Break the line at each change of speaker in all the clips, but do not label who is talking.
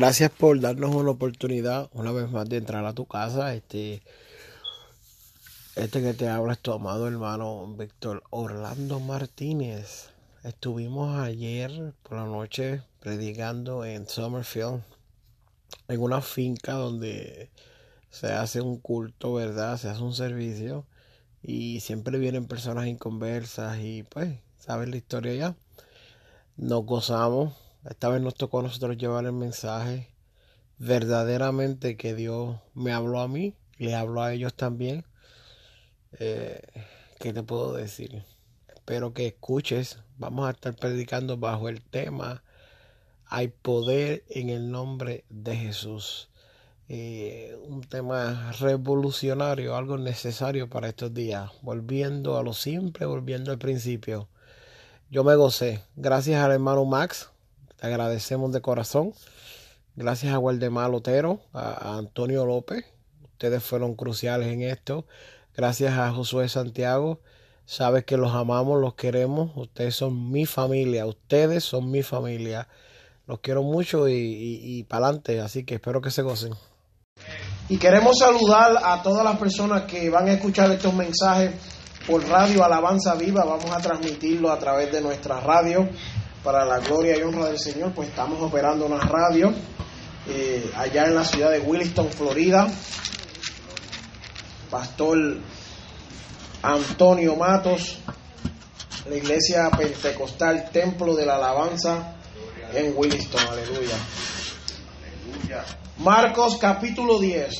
Gracias por darnos una oportunidad una vez más de entrar a tu casa. Este, este que te habla es tu amado hermano Víctor Orlando Martínez. Estuvimos ayer por la noche predicando en Summerfield, en una finca donde se hace un culto, ¿verdad? Se hace un servicio y siempre vienen personas inconversas y pues, ¿sabes la historia ya? Nos gozamos esta vez nos tocó a nosotros llevar el mensaje verdaderamente que Dios me habló a mí, le habló a ellos también. Eh, ¿Qué te puedo decir? Espero que escuches. Vamos a estar predicando bajo el tema Hay poder en el nombre de Jesús. Eh, un tema revolucionario, algo necesario para estos días. Volviendo a lo simple, volviendo al principio. Yo me gocé. Gracias al hermano Max te agradecemos de corazón. Gracias a Waldemar Lotero, a, Antonio López. Ustedes fueron cruciales en esto. Gracias a Josué Santiago. Sabes que los amamos, los queremos. Ustedes son mi familia. Ustedes son mi familia. Los quiero mucho y, y, para adelante. Así que espero que se gocen.
Y queremos saludar a todas las personas que van a escuchar estos mensajes por Radio Alabanza Viva. Vamos a transmitirlo a través de nuestra radio para la gloria y honra del Señor, pues estamos operando una radio eh, allá en la ciudad de Williston, Florida. Pastor Antonio Matos, la iglesia pentecostal Templo de la Alabanza en Williston, aleluya. Marcos capítulo 10,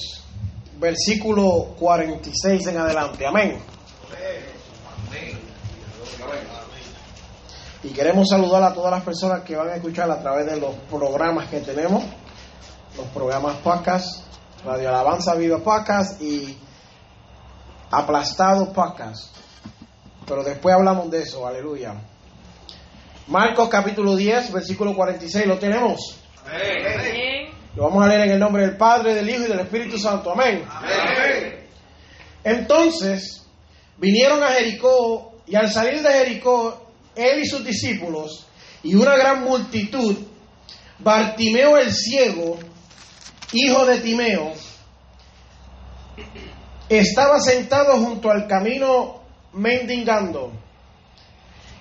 versículo 46 en adelante, amén. Y queremos saludar a todas las personas que van a escuchar a través de los programas que tenemos, los programas Pacas, Radio Alabanza Viva Pacas y Aplastado Pacas. Pero después hablamos de eso, aleluya. Marcos capítulo 10, versículo 46, ¿lo tenemos? Amén. Lo vamos a leer en el nombre del Padre, del Hijo y del Espíritu Santo. Amén. Amén. Entonces vinieron a Jericó y al salir de Jericó él y sus discípulos y una gran multitud, Bartimeo el ciego, hijo de Timeo, estaba sentado junto al camino mendigando.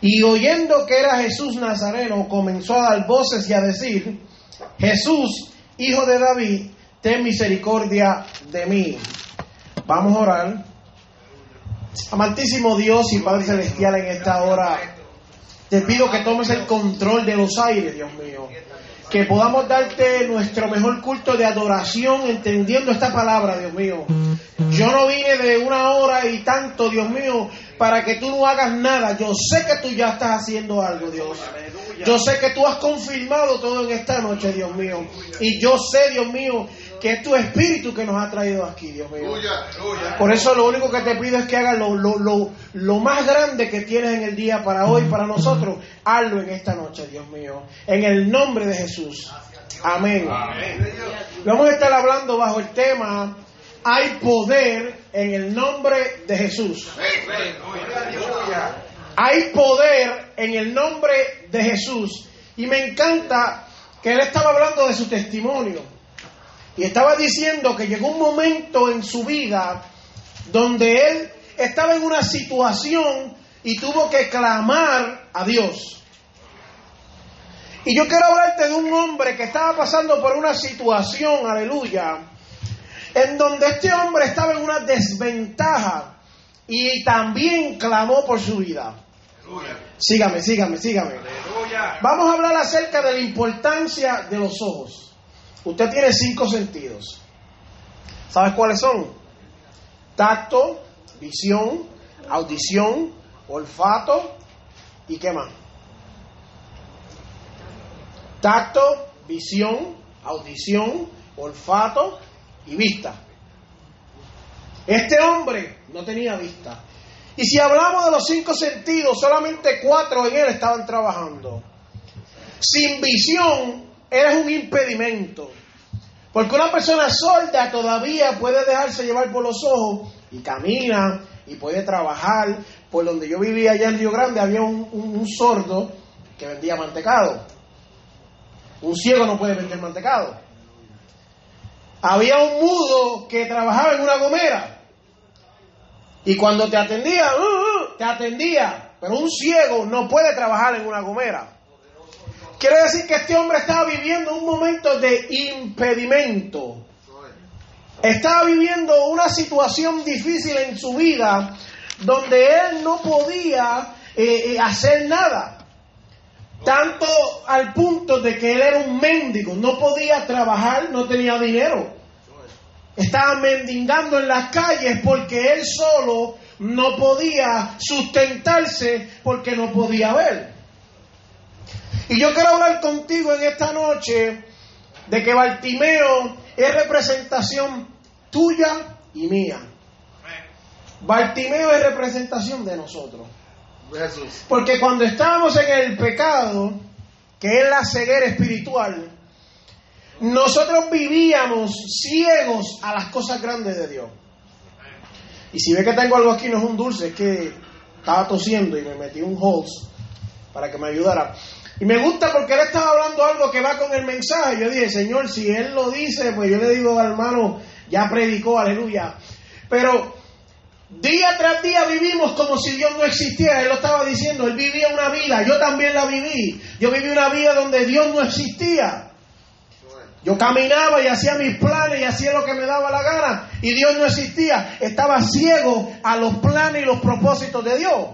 Y oyendo que era Jesús Nazareno, comenzó a dar voces y a decir, Jesús, hijo de David, ten misericordia de mí. Vamos a orar. Amantísimo Dios y Padre Celestial, en esta hora te pido que tomes el control de los aires, Dios mío. Que podamos darte nuestro mejor culto de adoración entendiendo esta palabra, Dios mío. Yo no vine de una hora y tanto, Dios mío, para que tú no hagas nada. Yo sé que tú ya estás haciendo algo, Dios. Yo sé que tú has confirmado todo en esta noche, Dios mío. Y yo sé, Dios mío, que es tu espíritu que nos ha traído aquí, Dios mío. Por eso lo único que te pido es que hagas lo, lo, lo, más grande que tienes en el día para hoy, para nosotros, hazlo en esta noche, Dios mío. En el nombre de Jesús. Amén. Vamos a estar hablando bajo el tema, hay poder en el nombre de Jesús. Hay poder en el nombre de Jesús. Y me encanta que él estaba hablando de su testimonio. Y estaba diciendo que llegó un momento en su vida donde él estaba en una situación y tuvo que clamar a Dios. Y yo quiero hablarte de un hombre que estaba pasando por una situación, aleluya, en donde este hombre estaba en una desventaja y también clamó por su vida. Sígame, sígame, sígame. Vamos a hablar acerca de la importancia de los ojos. Usted tiene cinco sentidos. ¿Sabes cuáles son? Tacto, visión, audición, olfato y qué más. Tacto, visión, audición, olfato y vista. Este hombre no tenía vista. Y si hablamos de los cinco sentidos, solamente cuatro en él estaban trabajando. Sin visión eres un impedimento. Porque una persona sorda todavía puede dejarse llevar por los ojos y camina y puede trabajar. Por donde yo vivía allá en Río Grande había un, un sordo que vendía mantecado. Un ciego no puede vender mantecado. Había un mudo que trabajaba en una gomera. Y cuando te atendía, uh, uh, te atendía. Pero un ciego no puede trabajar en una gomera. Quiere decir que este hombre estaba viviendo un momento de impedimento. Estaba viviendo una situación difícil en su vida donde él no podía eh, eh, hacer nada. Tanto al punto de que él era un mendigo, no podía trabajar, no tenía dinero. Estaba mendigando en las calles porque él solo no podía sustentarse porque no podía ver. Y yo quiero hablar contigo en esta noche de que Bartimeo es representación tuya y mía. Bartimeo es representación de nosotros. Porque cuando estábamos en el pecado, que es la ceguera espiritual, nosotros vivíamos ciegos a las cosas grandes de Dios. Y si ve que tengo algo aquí, no es un dulce, es que estaba tosiendo y me metí un holz para que me ayudara. Y me gusta porque él estaba hablando algo que va con el mensaje. Yo dije, Señor, si él lo dice, pues yo le digo al hermano, ya predicó, aleluya. Pero día tras día vivimos como si Dios no existiera. Él lo estaba diciendo, él vivía una vida, yo también la viví. Yo viví una vida donde Dios no existía. Yo caminaba y hacía mis planes y hacía lo que me daba la gana y Dios no existía. Estaba ciego a los planes y los propósitos de Dios.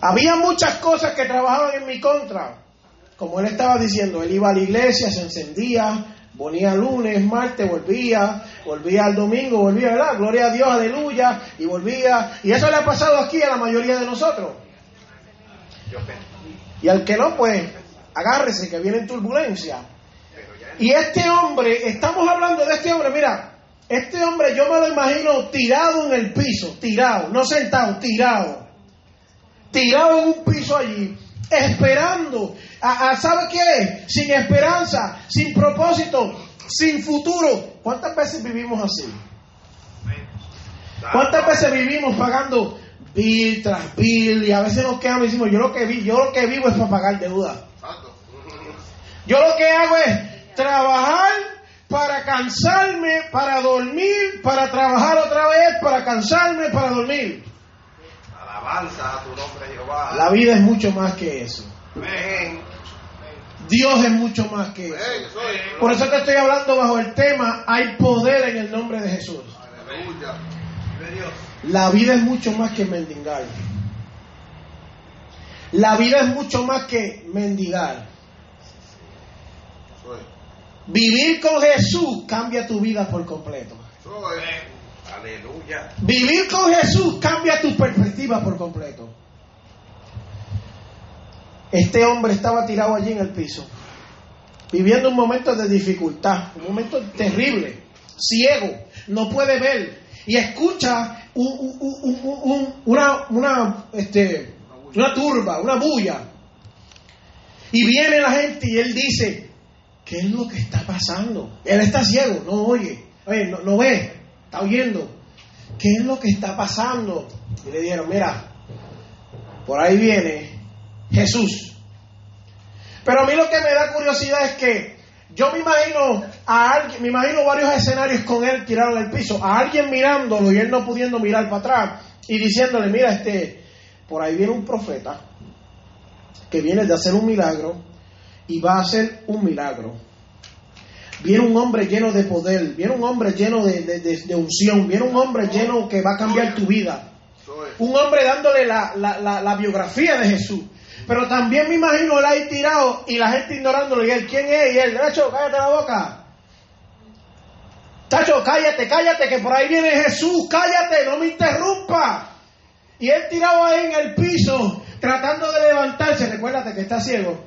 Había muchas cosas que trabajaban en mi contra. Como él estaba diciendo, él iba a la iglesia, se encendía, ponía lunes, martes, volvía, volvía al domingo, volvía, ¿verdad? Gloria a Dios, aleluya, y volvía. Y eso le ha pasado aquí a la mayoría de nosotros. Y al que no, pues agárrese que viene en turbulencia. Y este hombre, estamos hablando de este hombre, mira, este hombre yo me lo imagino tirado en el piso, tirado, no sentado, tirado. Tirado en un piso allí, esperando. A, ¿Sabe qué es? Sin esperanza, sin propósito, sin futuro. ¿Cuántas veces vivimos así? ¿Cuántas veces vivimos pagando bill tras bill y a veces nos quedamos y decimos, yo lo que vi, yo lo que vivo es para pagar deuda. Yo lo que hago es trabajar para cansarme, para dormir, para trabajar otra vez, para cansarme, para dormir.
Alabanza a tu nombre, Jehová.
La vida es mucho más que eso. Dios es mucho más que eso. Por eso que estoy hablando bajo el tema, hay poder en el nombre de Jesús. La vida es mucho más que mendigar. La vida es mucho más que mendigar. Vivir con Jesús cambia tu vida por completo.
Aleluya.
Vivir con Jesús cambia tu perspectiva por completo. Este hombre estaba tirado allí en el piso, viviendo un momento de dificultad, un momento terrible, ciego, no puede ver y escucha una, una, este, una turba, una bulla. Y viene la gente y él dice, ¿Qué es lo que está pasando? Él está ciego, no oye, no, no ve, está oyendo. ¿Qué es lo que está pasando? Y le dijeron, mira, por ahí viene Jesús. Pero a mí lo que me da curiosidad es que yo me imagino a alguien, me imagino varios escenarios con él tirado en el piso, a alguien mirándolo y él no pudiendo mirar para atrás y diciéndole, mira, este, por ahí viene un profeta que viene de hacer un milagro y va a hacer un milagro. Viene un hombre lleno de poder, viene un hombre lleno de, unción, viene un hombre lleno que va a cambiar tu vida. Un hombre dándole la, biografía de Jesús. Pero también me imagino él ahí tirado y la gente ignorándolo. Y él, ¿quién es? Y él, derecho, cállate la boca. Tacho, cállate, cállate, que por ahí viene Jesús, cállate, no me interrumpa. Y él tirado ahí en el piso, tratando de levantarse. Recuérdate que está ciego.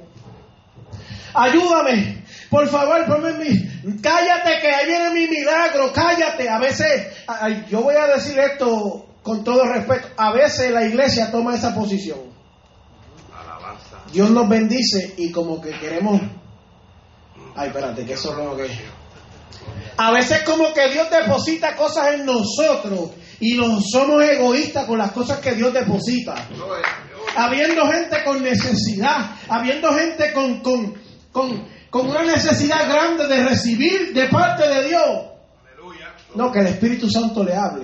Ayúdame, por favor, ponme mi. Cállate, que ahí viene mi milagro, cállate. A veces, ay, yo voy a decir esto con todo respeto. A veces la iglesia toma esa posición.
Alabanza.
Dios nos bendice y como que queremos. Ay, espérate, que eso como que. A veces como que Dios deposita cosas en nosotros y nos somos egoístas con las cosas que Dios deposita. Habiendo gente con necesidad, habiendo gente con, con, con, con una necesidad grande de recibir de parte de Dios.
Aleluya.
No, que el Espíritu Santo le hable.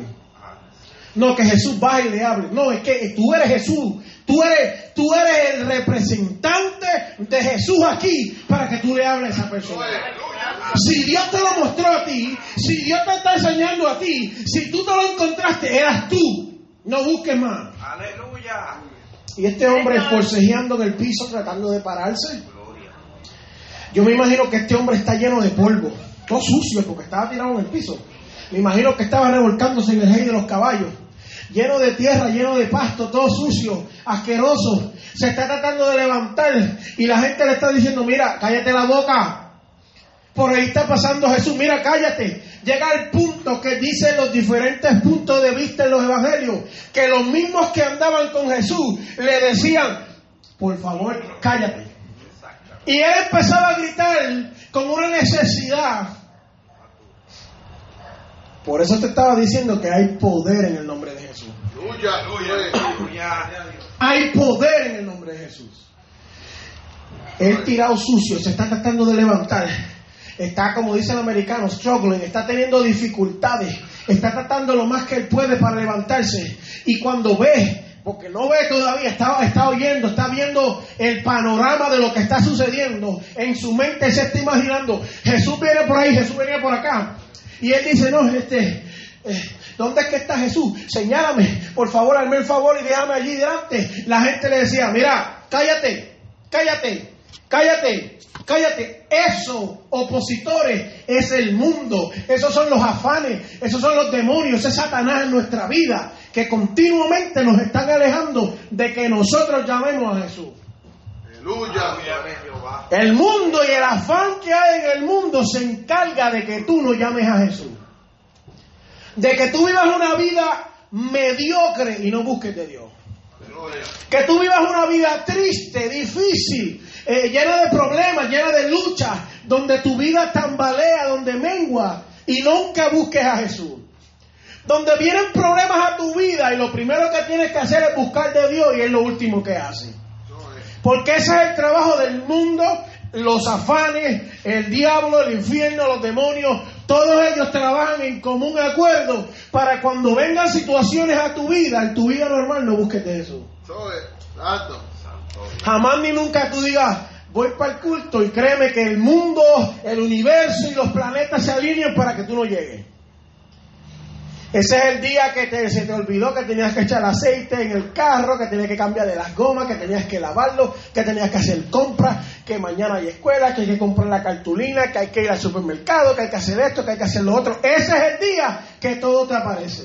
No, que Jesús baje y le hable. No, es que tú eres Jesús. Tú eres, tú eres el representante de Jesús aquí para que tú le hables a esa persona. Si Dios te lo mostró a ti, si Dios te está enseñando a ti, si tú te lo encontraste, eras tú. No busques más.
Aleluya.
Y este hombre forcejeando en el piso tratando de pararse. Yo me imagino que este hombre está lleno de polvo, todo sucio porque estaba tirado en el piso. Me imagino que estaba revolcándose en el rey de los caballos, lleno de tierra, lleno de pasto, todo sucio, asqueroso. Se está tratando de levantar y la gente le está diciendo, mira, cállate la boca. Por ahí está pasando Jesús, mira, cállate. Llega al punto que dicen los diferentes puntos de vista en los evangelios, que los mismos que andaban con Jesús le decían, por favor, cállate. Y él empezaba a gritar con una necesidad. Por eso te estaba diciendo que hay poder en el nombre de Jesús. Hay poder en el nombre de Jesús. Él tirado sucio, se está tratando de levantar. Está, como dicen los americanos, struggling, está teniendo dificultades. Está tratando lo más que él puede para levantarse. Y cuando ve, porque no ve todavía, está, está oyendo, está viendo el panorama de lo que está sucediendo. En su mente se está imaginando, Jesús viene por ahí, Jesús venía por acá. Y él dice, no, este, eh, ¿dónde es que está Jesús? Señálame, por favor, hazme el favor y déjame allí delante. La gente le decía, mira, cállate, cállate, cállate, cállate. Eso, opositores, es el mundo. Esos son los afanes, esos son los demonios, es Satanás en nuestra vida, que continuamente nos están alejando de que nosotros llamemos a Jesús.
Aleluya.
El mundo y el afán que hay en el mundo se encarga de que tú no llames a Jesús. De que tú vivas una vida mediocre y no busques de Dios. Que tú vivas una vida triste, difícil, eh, llena de problemas, llena de luchas, donde tu vida tambalea, donde mengua y nunca busques a Jesús. Donde vienen problemas a tu vida y lo primero que tienes que hacer es buscar de Dios y es lo último que haces. Porque ese es el trabajo del mundo, los afanes, el diablo, el infierno, los demonios, todos ellos trabajan en común acuerdo para cuando vengan situaciones a tu vida, en tu vida normal, no busques de eso. Jamás ni nunca tú digas, voy para el culto y créeme que el mundo, el universo y los planetas se alinean para que tú no llegues. Ese es el día que te- se te olvidó que tenías que echar aceite en el carro, que tenías que cambiar de las gomas, que tenías que lavarlo, que tenías que hacer compras, que mañana hay escuela, que hay que comprar la cartulina, que hay que ir al supermercado, que hay que hacer esto, que hay que hacer lo otro. Ese es el día que todo te aparece.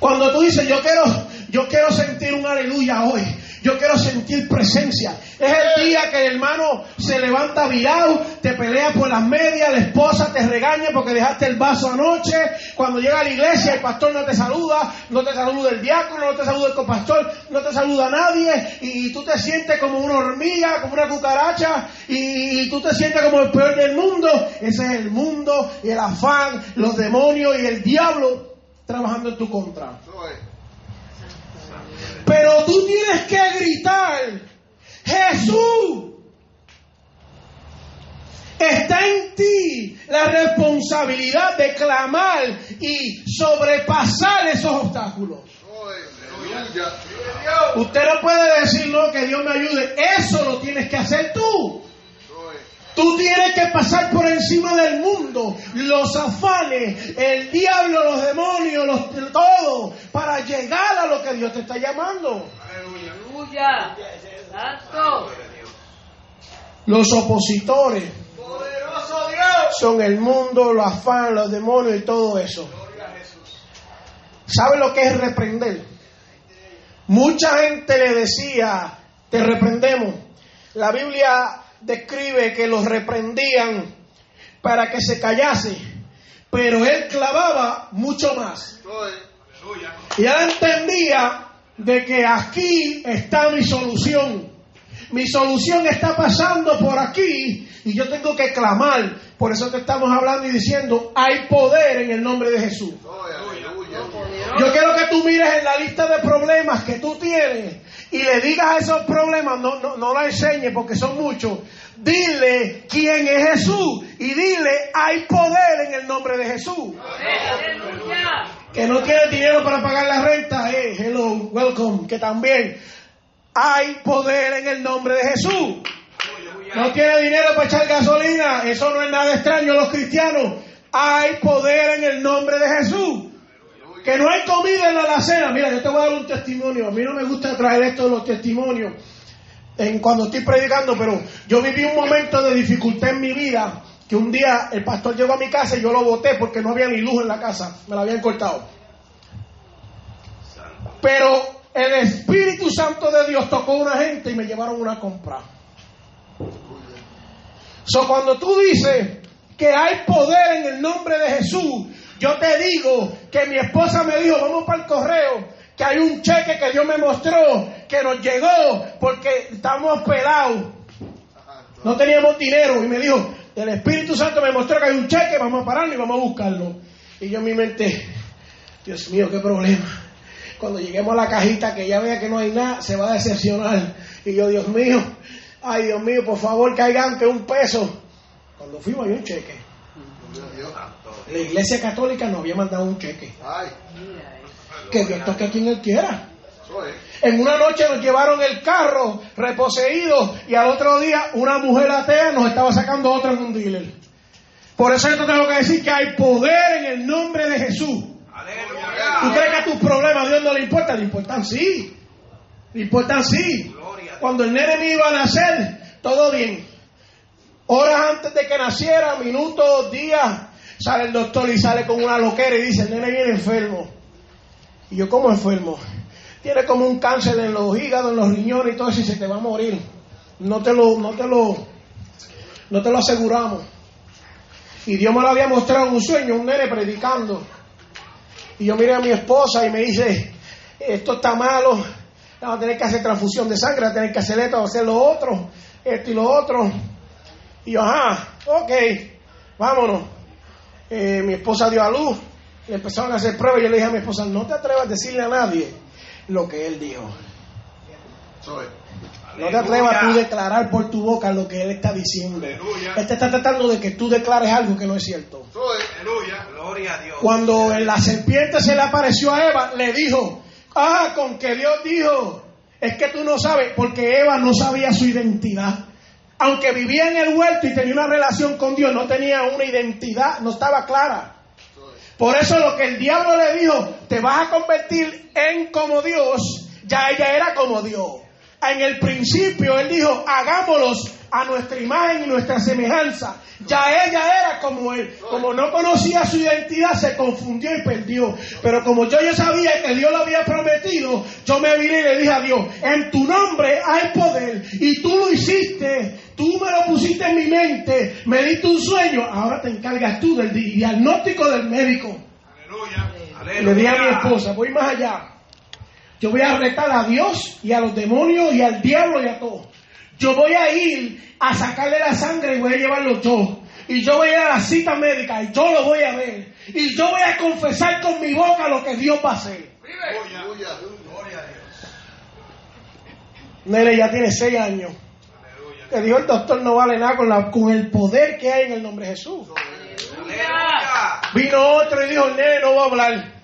Cuando tú dices, yo quiero, yo quiero sentir un aleluya hoy, yo quiero sentir presencia. Es el día que el hermano se levanta virado, te pelea por las medias, la esposa te regaña porque dejaste el vaso anoche. Cuando llega a la iglesia, el pastor no te saluda, no te saluda el diácono, no te saluda el copastor, no te saluda nadie. Y tú te sientes como una hormiga, como una cucaracha, y, y tú te sientes como el peor del mundo. Ese es el mundo y el afán, los demonios y el diablo trabajando en tu contra. Pero tú tienes que gritar, Jesús, está en ti la responsabilidad de clamar y sobrepasar esos obstáculos. Usted no puede decir, no, que Dios me ayude. Eso lo tienes que hacer tú. Tú tienes que pasar por encima del mundo, los afanes, el diablo, los demonios, los, todo, para llegar a lo que Dios te está llamando.
Aleluya.
Aleluya. Santo.
Los opositores
Poderoso
son el mundo, los afanes, los demonios y todo eso. ¿Sabe lo que es reprender? Mucha gente le decía, te reprendemos. La Biblia describe que los reprendían para que se callase, pero él clavaba mucho más. Y él entendía de que aquí está mi solución. Mi solución está pasando por aquí y yo tengo que clamar. Por eso te estamos hablando y diciendo, hay poder en el nombre de Jesús. Yo quiero que tú mires en la lista de problemas que tú tienes y le digas esos problemas, no, no, no la enseñes porque son muchos. Dile quién es Jesús y dile hay poder en el nombre de Jesús. Que no tiene dinero para pagar la renta, eh, hello, welcome, que también hay poder en el nombre de Jesús. No tiene dinero para echar gasolina, eso no es nada extraño a los cristianos. Hay poder en el nombre de Jesús. Que no hay comida en la alacena. Mira, yo te voy a dar un testimonio. A mí no me gusta traer esto de los testimonios en cuando estoy predicando, pero yo viví un momento de dificultad en mi vida. Que un día el pastor llegó a mi casa y yo lo boté porque no había ni luz en la casa. Me la habían cortado. Pero el Espíritu Santo de Dios tocó a una gente y me llevaron una compra. So, cuando tú dices que hay poder en el nombre de Jesús, yo te digo que mi esposa me dijo, vamos para el correo, que hay un cheque que Dios me mostró, que nos llegó porque estamos pelados. No teníamos dinero. Y me dijo, el Espíritu Santo me mostró que hay un cheque, vamos a pararlo y vamos a buscarlo. Y yo en mi mente, Dios mío, qué problema. Cuando lleguemos a la cajita, que ya vea que no hay nada, se va a decepcionar. Y yo, Dios mío, ay Dios mío, por favor, caigan que un peso. Cuando fuimos, hay un cheque. La iglesia católica nos había mandado un cheque. Que Dios toque a quien Él quiera. En una noche nos llevaron el carro reposeído y al otro día una mujer atea nos estaba sacando otra en un dealer. Por eso yo te tengo que decir que hay poder en el nombre de Jesús. ¿Tú crees que a tus problemas a Dios no le importa? Le importan sí. Le importan sí. Cuando el nene me iba a nacer, todo bien. Horas antes de que naciera, minutos, días, sale el doctor y sale con una loquera y dice, el nene viene enfermo. Y yo, ¿cómo enfermo? Tiene como un cáncer en los hígados, en los riñones y todo eso y se te va a morir. No te lo, no te lo, no te lo aseguramos. Y Dios me lo había mostrado en un sueño, un nene predicando. Y yo miré a mi esposa y me dice, esto está malo, vamos a tener que hacer transfusión de sangre, vamos a tener que hacer esto, hacer lo otro, esto y lo otro. Y yo, ajá, ok, vámonos. Eh, mi esposa dio a luz, le empezaron a hacer pruebas y yo le dije a mi esposa, no te atrevas a decirle a nadie lo que él dijo. No te atrevas a tú declarar por tu boca lo que él está diciendo. Él te está tratando de que tú declares algo que no es cierto.
Gloria a Dios.
Cuando la serpiente se le apareció a Eva, le dijo, ah, con que Dios dijo, es que tú no sabes, porque Eva no sabía su identidad. Aunque vivía en el huerto y tenía una relación con Dios, no tenía una identidad, no estaba clara. Por eso lo que el diablo le dijo, te vas a convertir en como Dios, ya ella era como Dios. En el principio él dijo, hagámoslos a nuestra imagen y nuestra semejanza. Ya ella era como él. Como no conocía su identidad, se confundió y perdió. Pero como yo ya sabía que Dios lo había prometido, yo me vine y le dije a Dios, en tu nombre hay poder. Y tú lo hiciste, tú me lo pusiste en mi mente, me diste un sueño. Ahora te encargas tú del diagnóstico del médico.
Aleluya.
Le dije a mi esposa, voy más allá. Yo voy a retar a Dios y a los demonios y al diablo y a todos. Yo voy a ir a sacarle la sangre y voy a llevarlo yo. Y yo voy a ir a la cita médica y yo lo voy a ver. Y yo voy a confesar con mi boca lo que Dios va a hacer. Nene ya tiene seis años. Que dijo el doctor no vale nada con, la, con el poder que hay en el nombre de Jesús.
Aleluya.
Vino otro y dijo, nene no va a hablar.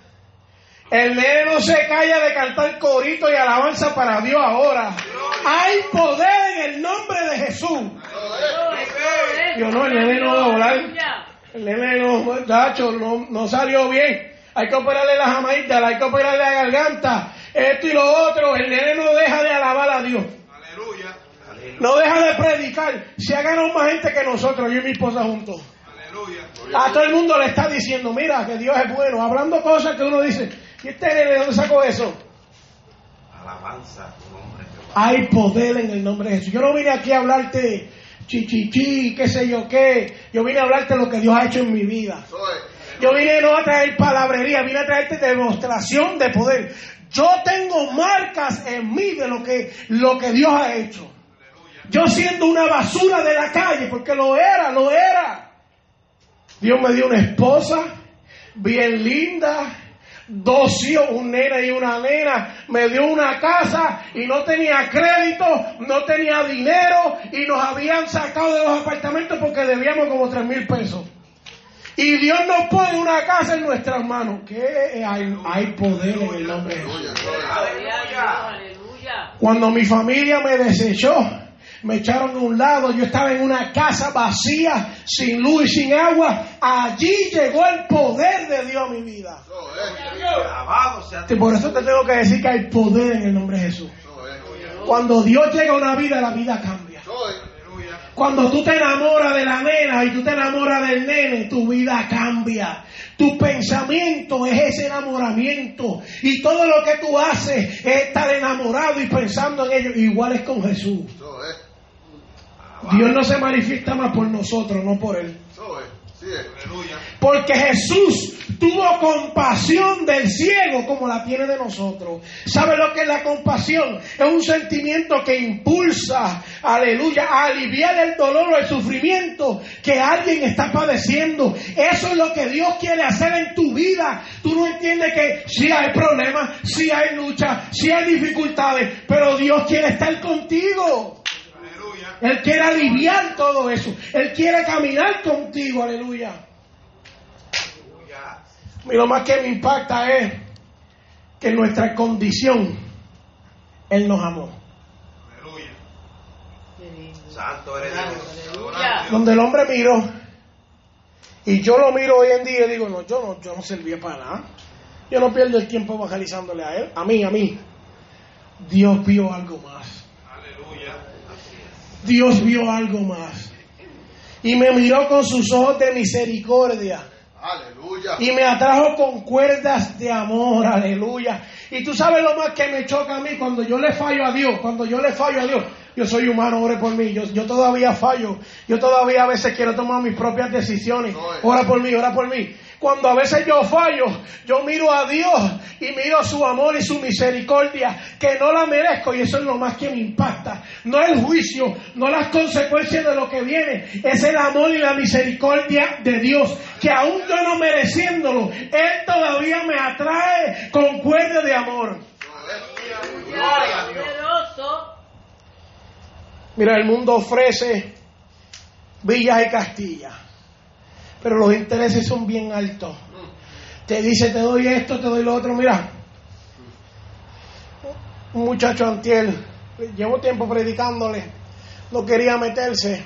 El nene no se calla de cantar corito y alabanza para Dios ahora. Hay poder en el nombre de Jesús. Yo no, el nene no va a hablar. El nene no, muchacho, no, no salió bien. Hay que operarle las amaditas, hay que operarle la garganta, esto y lo otro. El nene no deja de alabar a Dios.
Aleluya.
No deja de predicar. Se ha ganado más gente que nosotros, yo y mi esposa juntos. A todo el mundo le está diciendo, mira, que Dios es bueno, hablando cosas que uno dice, ¿y este nene de dónde sacó eso?
Alabanza a tu nombre, Jehová.
Hay poder en el nombre de Jesús. Yo no vine aquí a hablarte chichichi, qué sé yo qué. Yo vine a hablarte lo que Dios ha hecho en mi vida. Yo vine no a traer palabrería, vine a traerte demostración de poder. Yo tengo marcas en mí de lo que, lo que Dios ha hecho. Yo siendo una basura de la calle, porque lo era, lo era. Dios me dio una esposa bien linda, dos hijos, un nena y una nena, me dio una casa y no tenía crédito, no tenía dinero y nos habían sacado de los apartamentos porque debíamos como tres mil pesos. Y Dios nos pone una casa en nuestras manos. ¿Qué hay, hay poder en el nombre de Jesús. Cuando mi familia me desechó, me echaron a un lado, yo estaba en una casa vacía, sin luz y sin agua. Allí llegó el poder de Dios a mi vida. Por eso te tengo que decir que hay poder en el nombre de Jesús. Cuando Dios llega a una vida, la vida cambia. Cuando tú te enamoras de la nena y tú te enamoras del nene, tu vida cambia. Tu pensamiento es ese enamoramiento. Y todo lo que tú haces es estar enamorado y pensando en ello. Igual es con Jesús. Dios no se manifiesta más por nosotros, no por Él. Porque Jesús tuvo compasión del ciego como la tiene de nosotros. ¿Sabe lo que es la compasión? Es un sentimiento que impulsa, aleluya, a aliviar el dolor o el sufrimiento que alguien está padeciendo. Eso es lo que Dios quiere hacer en tu vida. Tú no entiendes que sí hay problemas, sí hay lucha, sí hay dificultades, pero Dios quiere estar contigo. Él quiere aliviar todo eso. Él quiere caminar contigo, aleluya. Y lo más que me impacta es que en nuestra condición Él nos amó.
Santo eres.
Aleluya.
Donde el hombre miró, y yo lo miro hoy en día y digo, no, yo no, yo no servía para nada. Yo no pierdo el tiempo evangelizándole a Él, a mí, a mí. Dios vio algo más. Dios vio algo más. Y me miró con sus ojos de misericordia.
Aleluya.
y me atrajo con cuerdas de amor, aleluya. Y tú sabes lo más que me choca a mí cuando yo le fallo a Dios, cuando yo le fallo a Dios. Yo soy humano, ore por mí. Yo, yo todavía fallo. Yo todavía a veces quiero tomar mis propias decisiones. Ora por mí, ora por mí. Cuando a veces yo fallo, yo miro a Dios y miro su amor y su misericordia, que no la merezco y eso es lo más que me impacta. No el juicio, no las consecuencias de lo que viene, es el amor y la misericordia de Dios, que aún yo no mereciéndolo, Él todavía me atrae con cuerda de amor. Mira, el mundo ofrece villas y castillas, pero los intereses son bien altos. Te dice, te doy esto, te doy lo otro. Mira, un muchacho antiel, llevo tiempo predicándole, no quería meterse.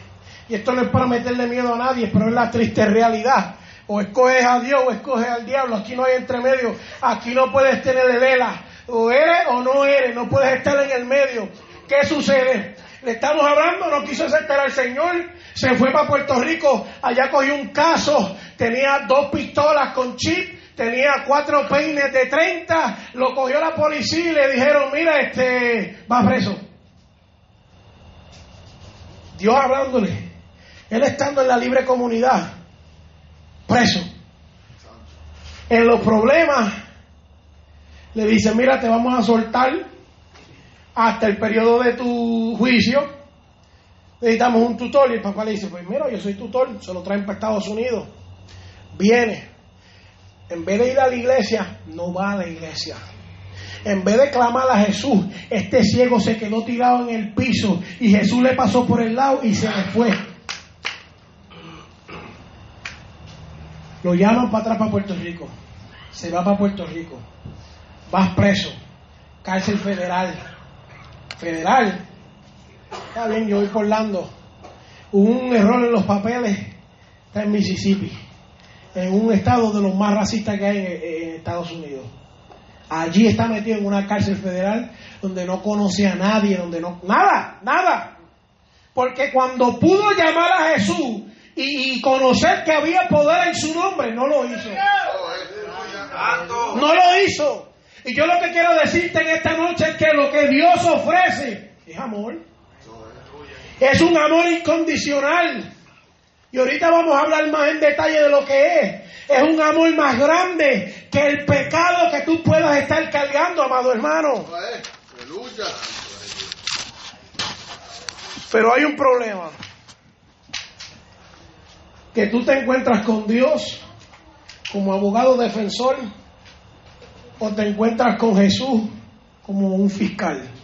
Y esto no es para meterle miedo a nadie, pero es la triste realidad. O escoges a Dios o escoges al diablo. Aquí no hay entremedio. Aquí no puedes tener el vela. O eres o no eres. No puedes estar en el medio. ¿Qué sucede? Le estamos hablando, no quiso aceptar al Señor, se fue para Puerto Rico, allá cogió un caso, tenía dos pistolas con chip, tenía cuatro peines de 30, lo cogió la policía y le dijeron, mira, este, va preso. Dios hablándole, él estando en la libre comunidad, preso. En los problemas, le dice, mira, te vamos a soltar hasta el periodo de tu juicio. Necesitamos un tutor. Y el papá le dice, pues mira, yo soy tutor, se lo traen para Estados Unidos. Viene. En vez de ir a la iglesia, no va a la iglesia. En vez de clamar a Jesús, este ciego se quedó tirado en el piso y Jesús le pasó por el lado y se le fue. Lo llaman para atrás para Puerto Rico. Se va para Puerto Rico. Vas preso. Cárcel federal. Federal. Está bien, yo voy por. Hubo un error en los papeles. Está en Mississippi. En un estado de los más racistas que hay en, Estados Unidos. Allí está metido en una cárcel federal donde no conoce a nadie, donde no... Nada, nada. Porque cuando pudo llamar a Jesús y, conocer que había poder en su nombre, no lo hizo. No lo hizo. Y yo lo que quiero decirte en esta noche es que lo que Dios ofrece es amor. Es un amor incondicional. Y ahorita vamos a hablar más en detalle de lo que es. Es un amor más grande que el pecado que tú puedas estar cargando, amado hermano. Pero hay un problema. Que tú te encuentras con Dios como abogado defensor o te encuentras con Jesús como un fiscal.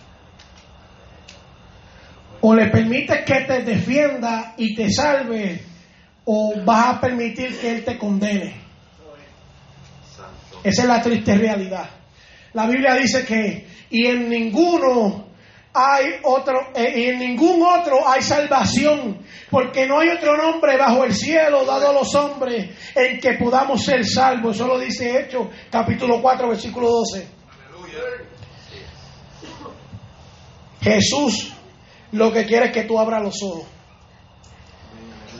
O le permites que te defienda y te salve o vas a permitir que Él te condene. Esa es la triste realidad. La Biblia dice que y en ninguno hay otro, eh, y en ningún otro hay salvación, porque no hay otro nombre bajo el cielo dado a los hombres en que podamos ser salvos. Eso lo dice Hechos, capítulo 4, versículo 12. Jesús lo que quiere es que tú abras los ojos.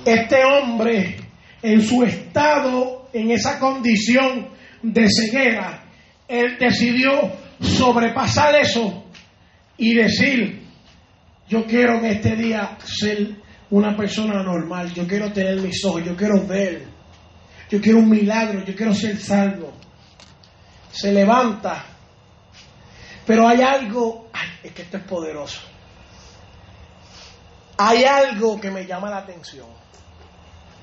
Este hombre, en su estado, en esa condición de ceguera, él decidió sobrepasar eso y decir, yo quiero en este día ser una persona normal, yo quiero tener mis ojos, yo quiero ver, yo quiero un milagro, yo quiero ser salvo. Se levanta, pero hay algo, ay, es que esto es poderoso. Hay algo que me llama la atención.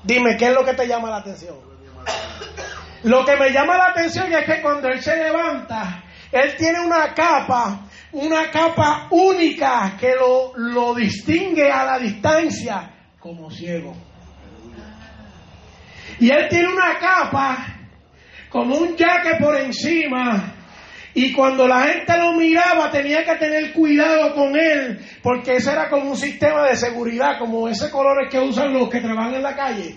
Dime, ¿qué es lo que te llama la atención? Lo que me llama la atención es que cuando él se levanta, él tiene una capa, una capa única que lo, lo distingue a la distancia como ciego. Y él tiene una capa como un jaque por encima. Y cuando la gente lo miraba tenía que tener cuidado con él, porque ese era como un sistema de seguridad, como ese colores que usan los que trabajan en la calle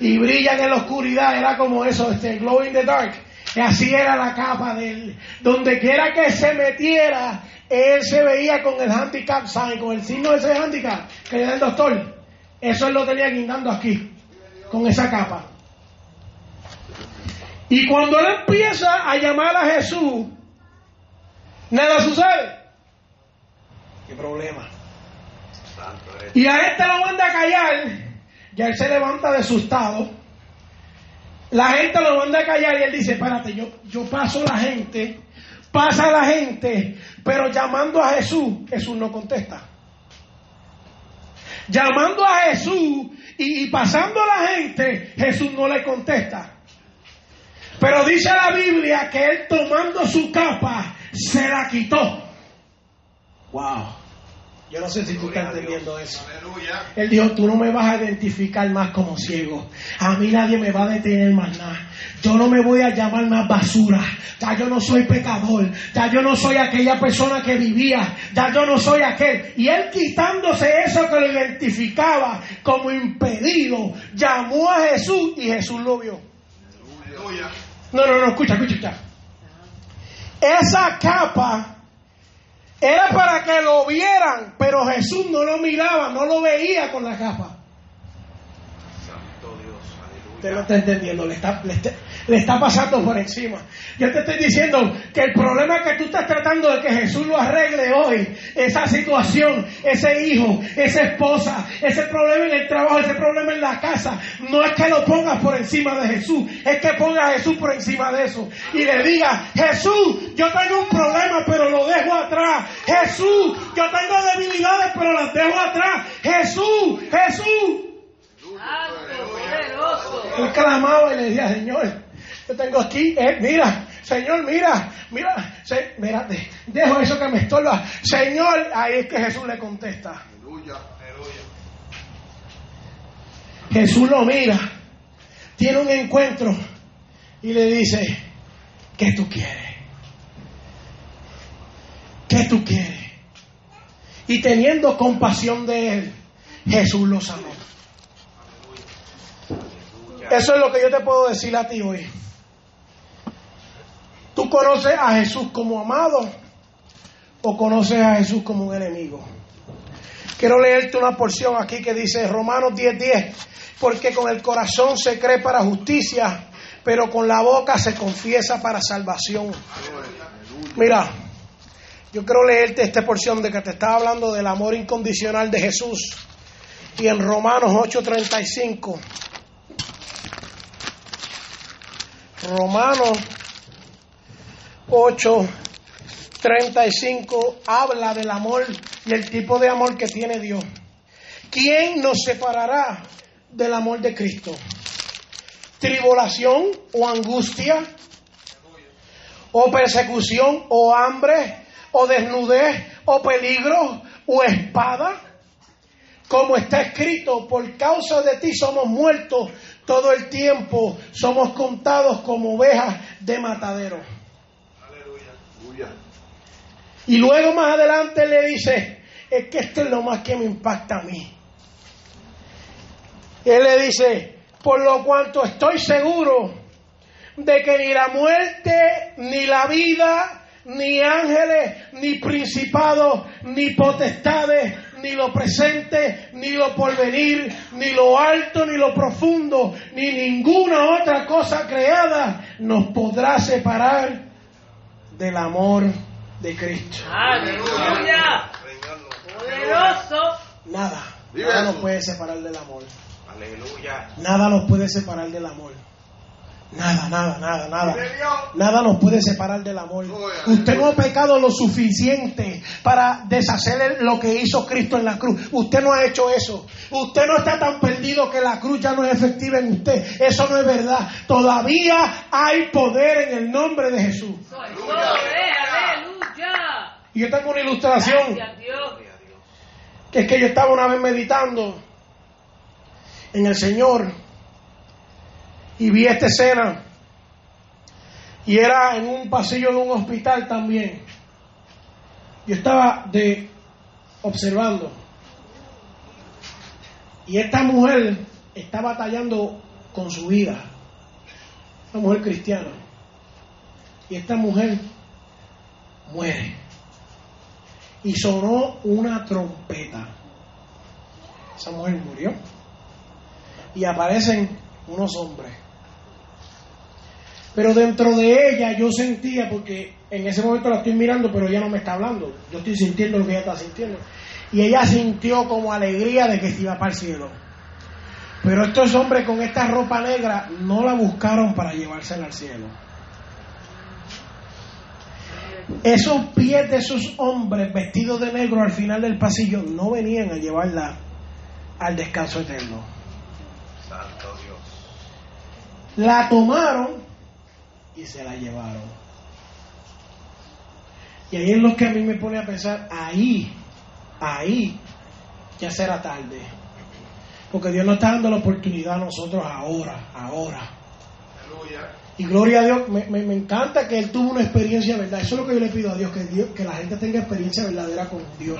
y brillan en la oscuridad, era como eso, este glow in the dark. Y así era la capa de él. Donde quiera que se metiera, él se veía con el handicap sign, con el signo de ese handicap que le da el doctor. Eso él lo tenía guindando aquí, con esa capa. Y cuando él empieza a llamar a Jesús, nada sucede. ¿Qué problema? Y a este lo manda a callar. Ya él se levanta de asustado. La gente lo manda a callar y él dice, espérate, yo, yo paso la gente, pasa la gente, pero llamando a Jesús, Jesús no contesta. Llamando a Jesús y, y pasando la gente, Jesús no le contesta. Pero dice la Biblia que él tomando su capa, se la quitó. Wow. Yo no sé si tú estás entendiendo eso.
Aleluya.
Él dijo, tú no me vas a identificar más como ciego. A mí nadie me va a detener más nada. Yo no me voy a llamar más basura. Ya yo no soy pecador. Ya yo no soy aquella persona que vivía. Ya yo no soy aquel. Y él quitándose eso que lo identificaba como impedido, llamó a Jesús y Jesús lo vio.
Aleluya.
No, no, no, escucha, escucha, escucha. Esa capa era para que lo vieran, pero Jesús no lo miraba, no lo veía con la capa. Usted
Aleluya.
está entendiendo, le está, le, está, pasando por encima. Yo te estoy diciendo que el problema que tú estás tratando de que Jesús lo arregle hoy, esa situación, ese hijo, esa esposa, ese problema en el trabajo, ese problema en la casa, no es que lo pongas por encima de Jesús, es que ponga a Jesús por encima de eso y le diga, Jesús, yo tengo un problema, pero lo dejo atrás. Jesús, yo tengo debilidades, pero las dejo atrás. Jesús, Jesús. Él clamaba y le decía, Señor, yo tengo aquí, eh, mira, Señor, mira, mira, se, mira, de- dejo eso que me estorba. Señor, ahí es que Jesús le contesta.
Aleluya.
Aleluya.
Jesús lo mira, tiene un encuentro y le dice, ¿qué tú quieres? ¿Qué tú quieres? Y teniendo compasión de él, Jesús lo sanó. Eso es lo que yo te puedo decir a ti hoy. ¿Tú conoces a Jesús como amado o conoces a Jesús como un enemigo? Quiero leerte una porción aquí que dice Romanos 10:10, porque con el corazón se cree para justicia, pero con la boca se confiesa para salvación. Mira, yo quiero leerte esta porción de que te estaba hablando del amor incondicional de Jesús. Y en Romanos 8:35, Romanos 8:35 habla del amor y el tipo de amor que tiene Dios. ¿Quién nos separará del amor de Cristo? ¿Tribulación o angustia? ¿O persecución o hambre? ¿O desnudez o peligro o espada? Como está escrito, por causa de ti somos muertos todo el tiempo, somos contados como ovejas de matadero.
Aleluya.
Y luego más adelante le dice, es que esto es lo más que me impacta a mí. Él le dice, por lo cuanto estoy seguro de que ni la muerte, ni la vida, ni ángeles, ni principados, ni potestades, ni lo presente, ni lo porvenir, ni lo alto, ni lo profundo, ni ninguna otra cosa creada nos podrá separar del amor de Cristo.
Aleluya. Poderoso.
Nada, nada nos puede separar del amor.
Aleluya.
Nada nos puede separar del amor. Nada, nada, nada, nada. Nada nos puede separar del amor. Usted no ha pecado lo suficiente para deshacer lo que hizo Cristo en la cruz. Usted no ha hecho eso. Usted no está tan perdido que la cruz ya no es efectiva en usted. Eso no es verdad. Todavía hay poder en el nombre de Jesús.
Aleluya.
Y yo tengo una ilustración. Que es que yo estaba una vez meditando en el Señor y vi esta escena y era en un pasillo de un hospital también. Yo estaba de observando y esta mujer está batallando con su vida, una mujer cristiana, y esta mujer muere y sonó una trompeta. Esa mujer murió. Y aparecen unos hombres. Pero dentro de ella yo sentía, porque en ese momento la estoy mirando, pero ella no me está hablando. Yo estoy sintiendo lo que ella está sintiendo. Y ella sintió como alegría de que se iba para el cielo. Pero estos hombres con esta ropa negra no la buscaron para llevársela al cielo. Esos pies de esos hombres vestidos de negro al final del pasillo no venían a llevarla al descanso eterno.
Santo Dios.
La tomaron y se la llevaron. Y ahí es lo que a mí me pone a pensar, ahí, ahí, ya será tarde. Porque Dios nos está dando la oportunidad a nosotros ahora, ahora.
Aleluya.
Y gloria a Dios, me, me- me encanta que Él tuvo una experiencia, ¿verdad? Eso es lo que yo le pido a Dios, que, Dios, que la gente tenga experiencia verdadera con Dios.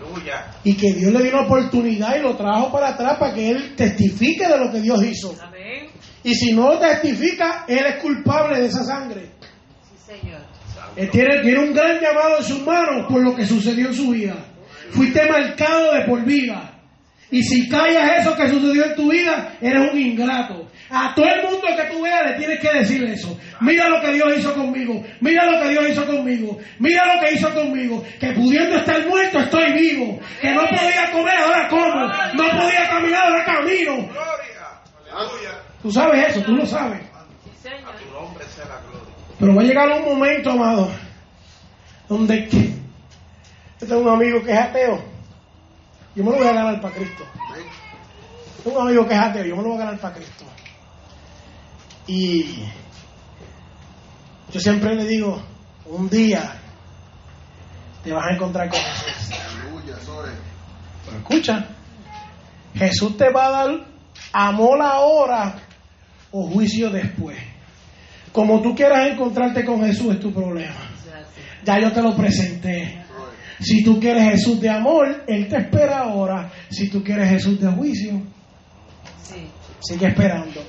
Aleluya.
Y que Dios le dio una oportunidad y lo trajo para atrás para que Él testifique de lo que Dios hizo.
Amén.
Y si no testifica, Él es culpable de esa sangre.
Sí, Señor.
Él tiene, tiene un gran llamado en sus manos por lo que sucedió en su vida. Fuiste marcado de por vida. Y si callas eso que sucedió en tu vida, eres un ingrato. A todo el mundo que tú veas le tienes que decir eso. Mira lo que Dios hizo conmigo. Mira lo que Dios hizo conmigo. Mira lo que hizo conmigo. Que pudiendo estar muerto estoy vivo. Que no podía comer, ahora como. No podía caminar, ahora camino.
Gloria. Aleluya.
Tú sabes eso, tú lo sabes. Pero va a llegar un momento, amado, donde yo tengo un amigo que es ateo. Yo me lo voy a ganar para Cristo. Un amigo que es ateo, yo me lo voy a ganar para Cristo. Y yo siempre le digo, un día te vas a encontrar con Jesús. Pero escucha, Jesús te va a dar amor ahora o juicio después. Como tú quieras encontrarte con Jesús es tu problema. Ya yo te lo presenté. Si tú quieres Jesús de amor, Él te espera ahora. Si tú quieres Jesús de juicio,
Sí.
sigue esperando.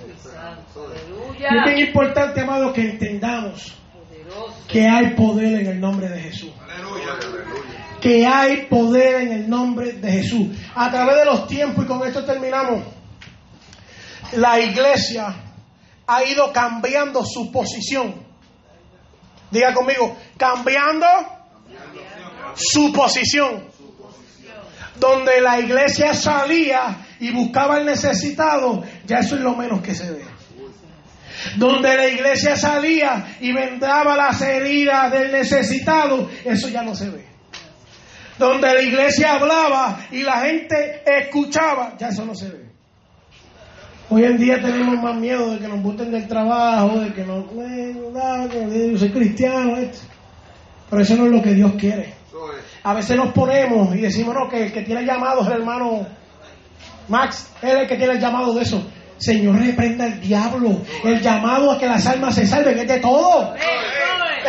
Es bien importante, amado, que entendamos
Poderoso.
que hay poder en el nombre de Jesús. Que hay poder en el nombre de Jesús. A través de los tiempos, y con esto terminamos, la iglesia ha ido cambiando su posición. Diga conmigo, cambiando su posición. Donde la iglesia salía y buscaba al necesitado, ya eso es lo menos que se ve. Donde la iglesia salía y vendaba las heridas del necesitado, eso ya no se ve. Donde la iglesia hablaba y la gente escuchaba, ya eso no se ve. Hoy en día tenemos más miedo de que nos boten del trabajo, de que nos... yo soy cristiano, esto. pero eso no es lo que Dios quiere. A veces nos ponemos y decimos, no, que el que tiene llamado es el hermano Max, él es el que tiene el llamado de eso. Señor, reprenda el diablo. El llamado a que las almas se salven es de todo.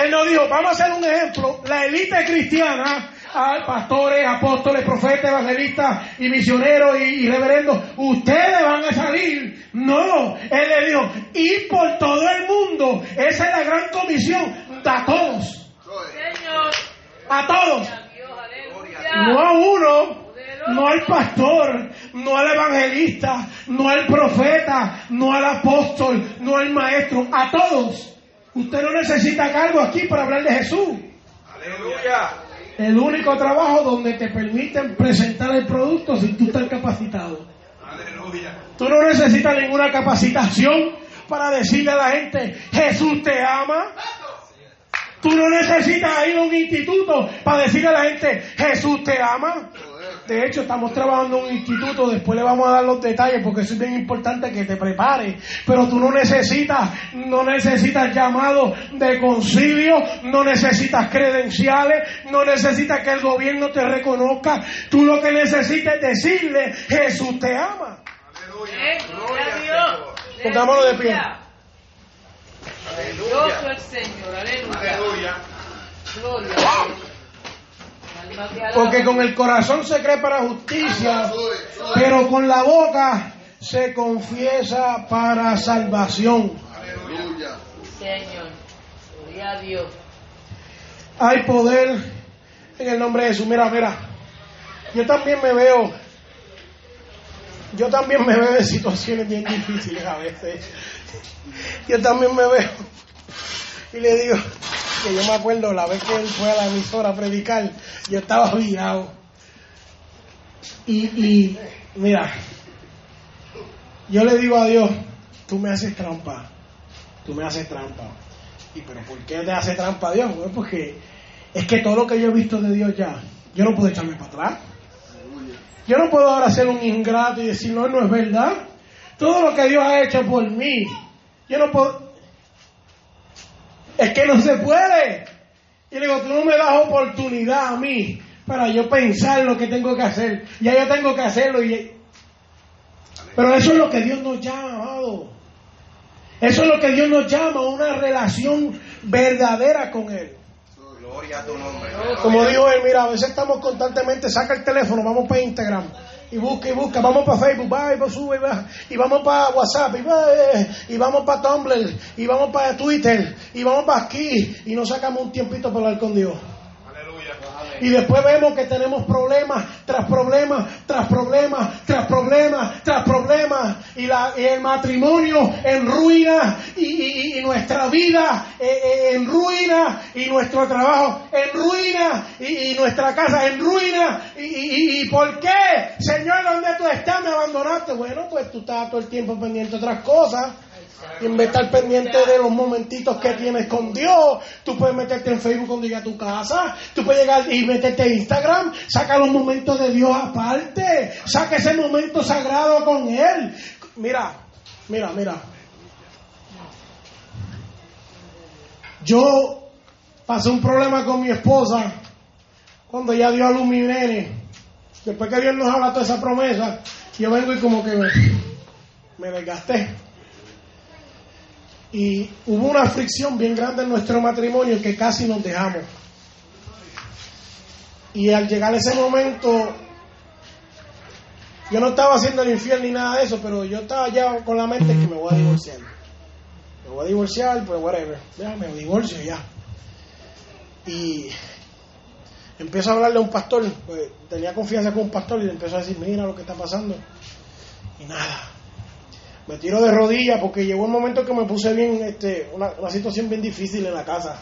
Él nos dijo, vamos a hacer un ejemplo. La élite cristiana, hay pastores, apóstoles, profetas, evangelistas y misioneros y, y reverendos, ustedes van a salir. No, Él le dijo, ir por todo el mundo. Esa es la gran comisión. A todos.
Señor.
A todos. No a uno, no al pastor, no al evangelista, no al profeta, no al apóstol, no al maestro, a todos. Usted no necesita cargo aquí para hablar de Jesús.
Aleluya.
El único trabajo donde te permiten presentar el producto si tú estás capacitado.
Aleluya.
Tú no necesitas ninguna capacitación para decirle a la gente, Jesús te ama. Tú no necesitas ir a un instituto para decirle a la gente, Jesús te ama. De hecho, estamos trabajando en un instituto, después le vamos a dar los detalles porque eso es bien importante que te prepares. Pero tú no necesitas, no necesitas llamado de concilio, no necesitas credenciales, no necesitas que el gobierno te reconozca. Tú lo que necesitas es decirle, Jesús te ama.
Eh, Gloria a Dios.
Pongámonos de pie.
Glorioso el Señor, aleluya.
Aleluya.
Gloria a Dios. Alma te alaba.
Porque con el corazón se cree para justicia, pero con la boca se confiesa para salvación.
Aleluya.
Señor. Gloria a Dios.
Hay poder en el nombre de Jesús. Mira, mira. Yo también me veo. Yo también me veo en situaciones bien difíciles a veces. Yo también me veo. Y le digo que yo me acuerdo la vez que él fue a la emisora a predicar, yo estaba virado. Y, y mira, yo le digo a Dios, tú me haces trampa. Tú me haces trampa. ¿Y pero por qué te hace trampa Dios? Pues porque es que todo lo que yo he visto de Dios ya, yo no puedo echarme para atrás. Yo no puedo ahora ser un ingrato y decir, no, no es verdad. Todo lo que Dios ha hecho por mí, yo no puedo... Es que no se puede. Y le digo, tú no me das oportunidad a mí para yo pensar lo que tengo que hacer. Ya yo tengo que hacerlo. Y... Pero eso es lo que Dios nos llama, amado. Eso es lo que Dios nos llama, una relación verdadera con Él.
Gloria a tu nombre.
Como dijo él, mira, a veces estamos constantemente, saca el teléfono, vamos para Instagram, y busca y busca, vamos para Facebook, va y sube y va, y vamos para WhatsApp, y, va, eh, y vamos para Tumblr, y vamos para Twitter, y vamos para aquí, y no sacamos un tiempito para hablar con Dios. Y después vemos que tenemos problemas tras problemas, tras problemas, tras problemas, tras problemas. Y, la, y el matrimonio en ruina, y, y- y nuestra vida eh, eh, en ruina, y nuestro trabajo en ruina, y, nuestra casa en ruina. Y, por qué? Señor, ¿dónde tú estás? Me abandonaste. Bueno, pues tú estás todo el tiempo pendiente de otras cosas. Y en vez de estar pendiente de los momentitos que tienes con Dios, tú puedes meterte en Facebook cuando llegas a tu casa, tú puedes llegar y meterte en Instagram, saca los momentos de Dios aparte, saca ese momento sagrado con Él. Mira, mira, mira. Yo pasé un problema con mi esposa cuando ya dio a luz mi nene. Después que Dios nos habla toda esa promesa, yo vengo y como que me, me desgasté. Y hubo una fricción bien grande en nuestro matrimonio que casi nos dejamos. Y al llegar ese momento, yo no estaba haciendo el infiel ni nada de eso, pero yo estaba ya con la mente que me voy a divorciar. Me voy a divorciar, pues whatever. Ya me divorcio ya. Y empiezo a hablarle a un pastor, pues tenía confianza con un pastor y le empezó a decir, mira lo que está pasando. Y nada. Me tiro de rodillas porque llegó un momento que me puse bien, este, una, una situación bien difícil en la casa.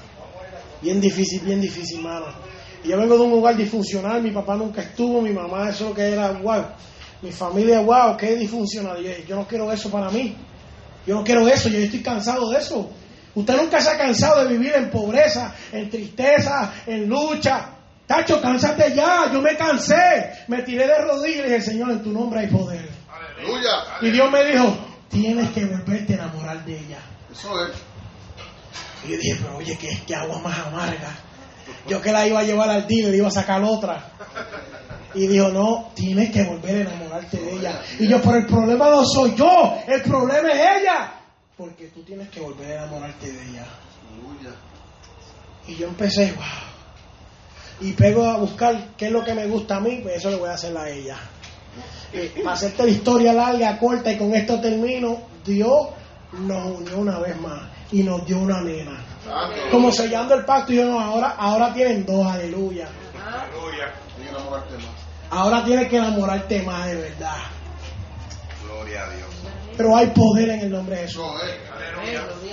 Bien difícil, bien difícil, mano. Y yo vengo de un lugar disfuncional, mi papá nunca estuvo, mi mamá eso que era, wow. Mi familia, wow, qué disfuncional. Yo, yo no quiero eso para mí. Yo no quiero eso, yo estoy cansado de eso. Usted nunca se ha cansado de vivir en pobreza, en tristeza, en lucha. Tacho, cánsate ya, yo me cansé. Me tiré de rodillas y dije, Señor, en tu nombre hay poder.
Aleluya.
Y Dios me dijo, tienes que volverte a enamorar de ella.
Eso es.
Y yo dije, pero oye, qué, qué agua más amarga. Yo que la iba a llevar al dealer, iba a sacar otra. Y dijo, no, tienes que volver a enamorarte de ella. Y yo, pero el problema no soy yo, el problema es ella. Porque tú tienes que volver a enamorarte de ella. Y yo empecé, wow. Y pego a buscar qué es lo que me gusta a mí, pues eso le voy a hacer a ella. Y para hacerte la historia larga, corta, y con esto termino, Dios nos unió una vez más y nos dio una nena. Como sellando el pacto, y yo no, ahora, ahora tienen dos, aleluya.
Aleluya.
Ahora tienes que enamorarte más de verdad.
Gloria a Dios.
Pero hay poder en el nombre de Jesús.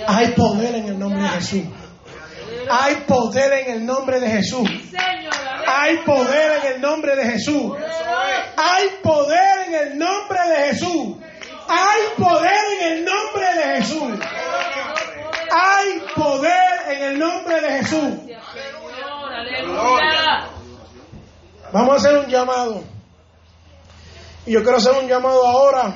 Hay poder en el nombre de Jesús. Hay poder en el nombre de Jesús. Hay poder en el nombre de Jesús. Hay poder en el nombre de Jesús. Hay poder en el nombre de Jesús. Hay poder en el nombre de Jesús. Vamos a hacer un llamado. Y yo quiero hacer un llamado ahora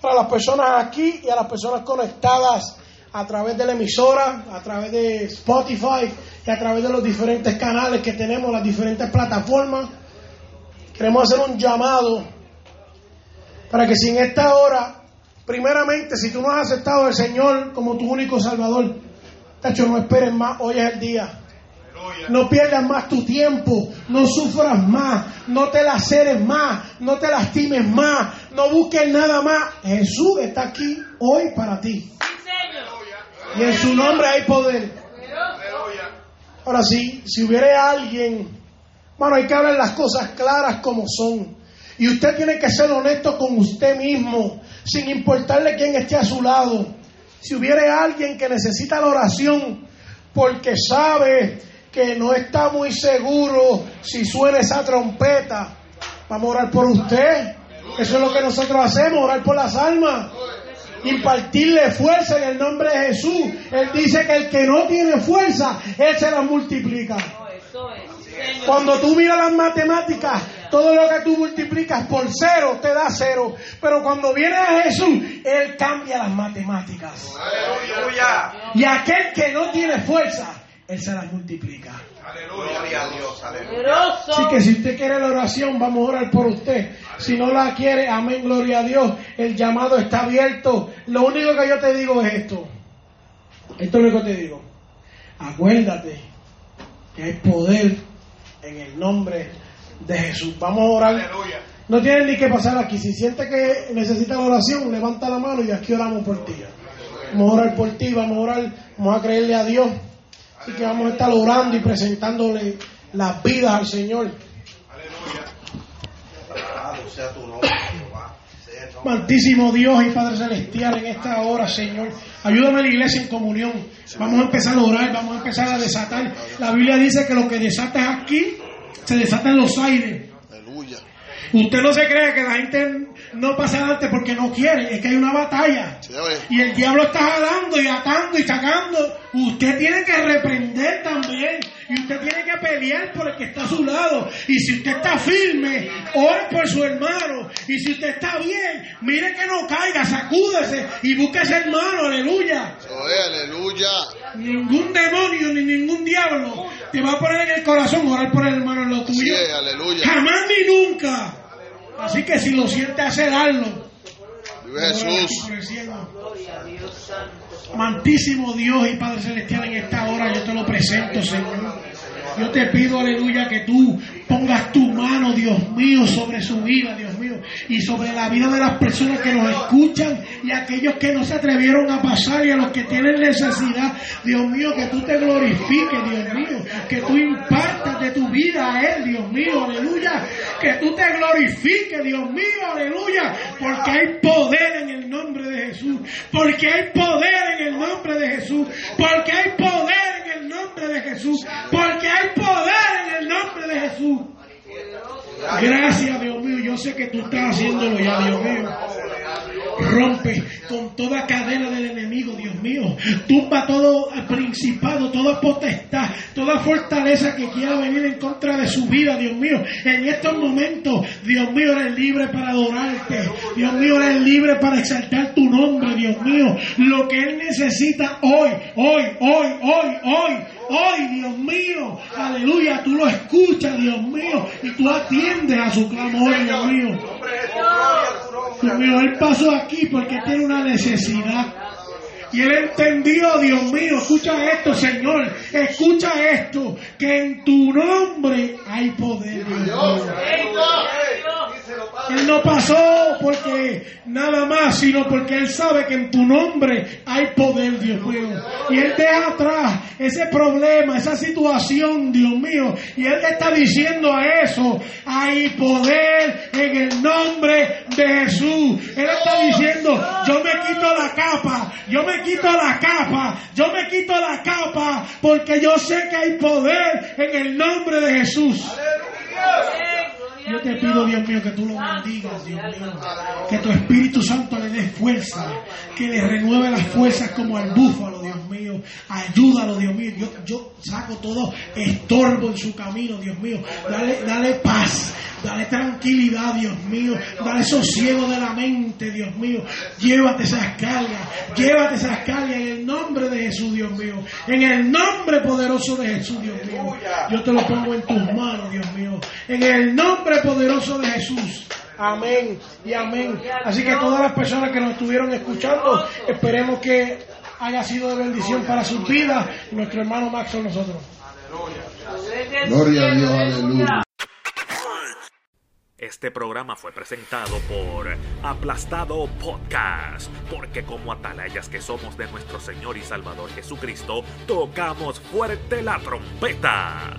para las personas aquí y a las personas conectadas a través de la emisora, a través de Spotify y a través de los diferentes canales que tenemos, las diferentes plataformas. Queremos hacer un llamado para que si en esta hora, primeramente, si tú no has aceptado al Señor como tu único Salvador, tacho, no esperes más, hoy es el día. No pierdas más tu tiempo, no sufras más, no te laceres más, no te lastimes más, no busques nada más. Jesús está aquí hoy para ti. Y en su nombre hay poder. Ahora sí, si hubiera alguien, bueno, hay que hablar las cosas claras como son. Y usted tiene que ser honesto con usted mismo, sin importarle quién esté a su lado. Si hubiera alguien que necesita la oración porque sabe que no está muy seguro si suena esa trompeta, vamos a orar por usted. Eso es lo que nosotros hacemos, orar por las almas. Impartirle fuerza en el nombre de Jesús. Él dice que el que no tiene fuerza, Él se la multiplica. Cuando tú miras las matemáticas, todo lo que tú multiplicas por cero te da cero. Pero cuando viene a Jesús, Él cambia las matemáticas. Y aquel que no tiene fuerza, Él se las multiplica.
Aleluya. Gloria a Dios. Aleluya.
Así que si usted quiere la oración, vamos a orar por usted. Si no la quiere, amén, gloria a Dios. El llamado está abierto. Lo único que yo te digo es esto. Esto es lo que te digo. Acuérdate que hay poder en el nombre de Jesús. Vamos a orar.
Aleluya.
No tienes ni que pasar aquí. Si sientes que necesitas la oración, levanta la mano y aquí oramos por ti. Vamos a orar por ti, vamos a orar, vamos a creerle a Dios. Así que vamos a estar orando y presentándole las vidas al Señor. Santísimo Dios y Padre Celestial, en esta hora, Señor, ayúdame a la iglesia en comunión. Vamos a empezar a orar, vamos a empezar a desatar. La Biblia dice que lo que desatas aquí, se desata en los aires.
Aleluya.
Usted no se cree que la gente no pasa adelante porque no quiere, es que hay una batalla. Y el diablo está jalando y atando y sacando. Usted tiene que reprender también. Y usted tiene que pelear por el que está a su lado. Y si usted está firme, ore por su hermano. Y si usted está bien, mire que no caiga, sacúdese y busque a ese hermano, aleluya.
Aleluya.
Ningún demonio ni ningún diablo te va a poner en el corazón orar por el hermano en lo tuyo.
aleluya.
Jamás ni nunca. Así que si lo siente hacer.
Vive Jesús.
Amantísimo Dios y Padre Celestial, en esta hora yo te lo presento, Señor. Yo te pido, aleluya, que tú pongas tu mano, Dios mío, sobre su vida, Dios y sobre la vida de las personas que nos escuchan y aquellos que no se atrevieron a pasar y a los que tienen necesidad. Dios mío, que tú te glorifiques, Dios mío, que tú impartas de tu vida. a Él, Dios mío, aleluya. Que tú te glorifiques, Dios mío, aleluya. Porque hay poder en el nombre de Jesús. Porque hay poder en el nombre de Jesús. Porque hay poder en el nombre de Jesús. Porque hay poder en el nombre de Jesús. Gracias, Dios mío. Yo sé que tú estás haciéndolo ya, Dios mío. Rompe con toda cadena del enemigo, Dios mío. Tumba todo principado, toda potestad, toda fortaleza que quiera venir en contra de su vida, Dios mío. En estos momentos, Dios mío, eres libre para adorarte. Dios mío, eres libre para exaltar tu nombre, Dios mío. Lo que Él necesita hoy, hoy, hoy, hoy, hoy, hoy, Dios mío. Aleluya, tú lo escuchas, Dios mío, y tú atiendes a su clamor, Dios mío. Dios mío, Él pasó aquí porque tiene una necesidad. Y él entendió, Dios mío, escucha esto, Señor, escucha esto, que en tu nombre hay poder, Dios. Él no pasó porque nada más, sino porque Él sabe que en tu nombre hay poder, Dios mío. Y Él deja atrás ese problema, esa situación, Dios mío. Y Él te está diciendo a eso, hay poder en el nombre de Jesús. Él está diciendo, yo me quito la capa, yo me quito la capa, yo me quito la capa, porque yo sé que hay poder en el nombre de Jesús. Yo te pido, Dios mío, que tú lo bendigas, Dios mío. Que tu Espíritu Santo le fuerza. Que le renueve las fuerzas como al búfalo, Dios mío. Ayúdalo, Dios mío. Yo, yo saco todo estorbo en su camino, Dios mío. Dale, dale paz. Dale tranquilidad, Dios mío. Dale sosiego de la mente, Dios mío. Llévate esas cargas. Llévate esas cargas en el nombre de Jesús, Dios mío. En el nombre poderoso de Jesús, Dios mío. Yo te lo pongo en tus manos, Dios mío. En el nombre poderoso de Jesús. Amén y amén. Así que todas las personas que nos estuvieron escuchando, esperemos que haya sido de bendición para sus vidas. Nuestro hermano Max con nosotros.
Gloria a Dios, aleluya.
Este programa fue presentado por Aplastado Podcast, porque como atalayas que somos de nuestro Señor y Salvador Jesucristo, tocamos fuerte la trompeta.